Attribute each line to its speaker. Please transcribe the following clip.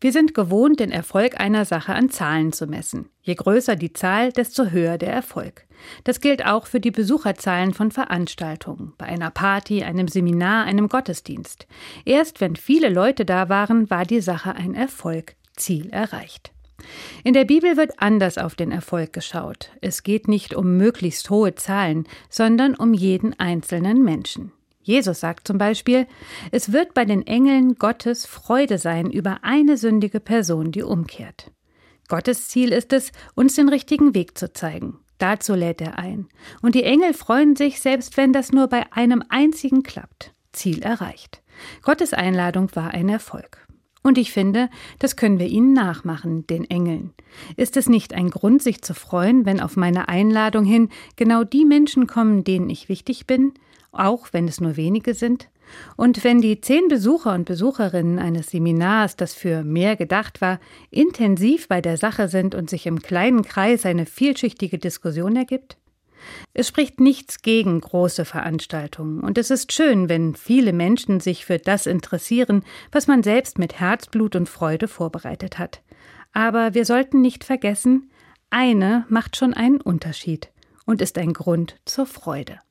Speaker 1: Wir sind gewohnt, den Erfolg einer Sache an Zahlen zu messen. Je größer die Zahl, desto höher der Erfolg. Das gilt auch für die Besucherzahlen von Veranstaltungen, bei einer Party, einem Seminar, einem Gottesdienst. Erst wenn viele Leute da waren, war die Sache ein Erfolg, Ziel erreicht. In der Bibel wird anders auf den Erfolg geschaut. Es geht nicht um möglichst hohe Zahlen, sondern um jeden einzelnen Menschen. Jesus sagt zum Beispiel, es wird bei den Engeln Gottes Freude sein über eine sündige Person, die umkehrt. Gottes Ziel ist es, uns den richtigen Weg zu zeigen. Dazu lädt er ein. Und die Engel freuen sich, selbst wenn das nur bei einem einzigen klappt. Ziel erreicht. Gottes Einladung war ein Erfolg. Und ich finde, das können wir ihnen nachmachen, den Engeln. Ist es nicht ein Grund, sich zu freuen, wenn auf meine Einladung hin genau die Menschen kommen, denen ich wichtig bin, auch wenn es nur wenige sind? Und wenn die zehn Besucher und Besucherinnen eines Seminars, das für mehr gedacht war, intensiv bei der Sache sind und sich im kleinen Kreis eine vielschichtige Diskussion ergibt? Es spricht nichts gegen große Veranstaltungen, und es ist schön, wenn viele Menschen sich für das interessieren, was man selbst mit Herzblut und Freude vorbereitet hat. Aber wir sollten nicht vergessen, eine macht schon einen Unterschied und ist ein Grund zur Freude.